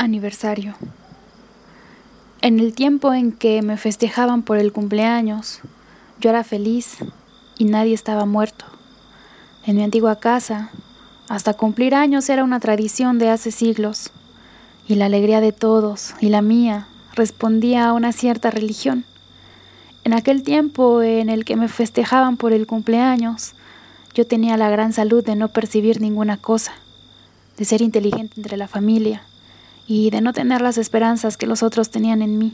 Aniversario. En el tiempo en que me festejaban por el cumpleaños, yo era feliz y nadie estaba muerto. En mi antigua casa, hasta cumplir años era una tradición de hace siglos, y la alegría de todos y la mía respondía a una cierta religión. En aquel tiempo en el que me festejaban por el cumpleaños, yo tenía la gran salud de no percibir ninguna cosa, de ser inteligente entre la familia, y de no tener las esperanzas que los otros tenían en mí.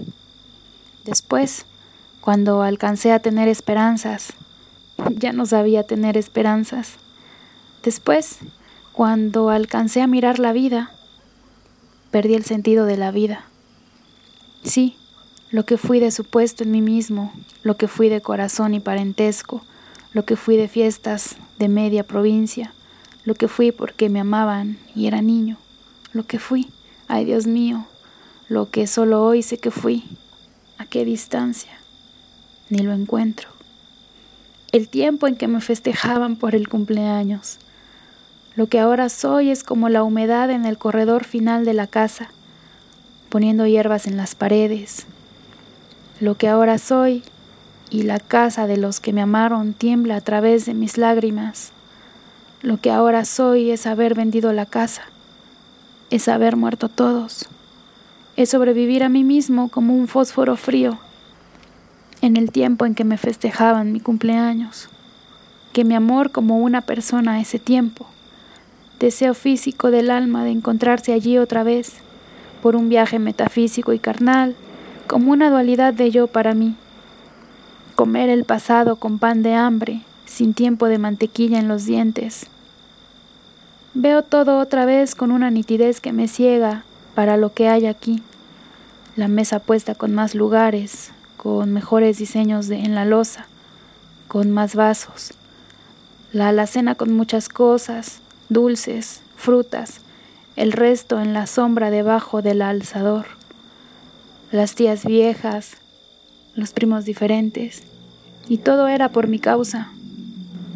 Después, cuando alcancé a tener esperanzas, ya no sabía tener esperanzas. Después, cuando alcancé a mirar la vida, perdí el sentido de la vida. Sí, lo que fui de supuesto en mí mismo, lo que fui de corazón y parentesco, lo que fui de fiestas de media provincia, lo que fui porque me amaban y era niño, lo que fui. Ay Dios mío, lo que solo hoy sé que fui, a qué distancia, ni lo encuentro. El tiempo en que me festejaban por el cumpleaños. Lo que ahora soy es como la humedad en el corredor final de la casa, poniendo hierbas en las paredes. Lo que ahora soy y la casa de los que me amaron tiembla a través de mis lágrimas. Lo que ahora soy es haber vendido la casa es haber muerto todos, es sobrevivir a mí mismo como un fósforo frío en el tiempo en que me festejaban mi cumpleaños, que mi amor como una persona a ese tiempo, deseo físico del alma de encontrarse allí otra vez, por un viaje metafísico y carnal, como una dualidad de yo para mí, comer el pasado con pan de hambre, sin tiempo de mantequilla en los dientes, Veo todo otra vez con una nitidez que me ciega para lo que hay aquí. La mesa puesta con más lugares, con mejores diseños en la losa, con más vasos. La alacena con muchas cosas, dulces, frutas, el resto en la sombra debajo del alzador. Las tías viejas, los primos diferentes, y todo era por mi causa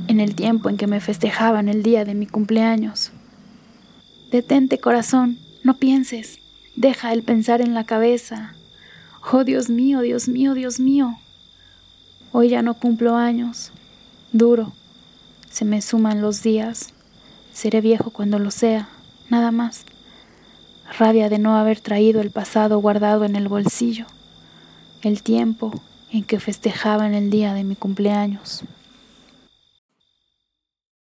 en el tiempo en que me festejaban el día de mi cumpleaños. Detente, corazón, no pienses, deja el pensar en la cabeza. Oh Dios mío, Dios mío, Dios mío. Hoy ya no cumplo años. Duro. Se me suman los días. Seré viejo cuando lo sea, nada más. Rabia de no haber traído el pasado guardado en el bolsillo. El tiempo en que festejaban el día de mi cumpleaños.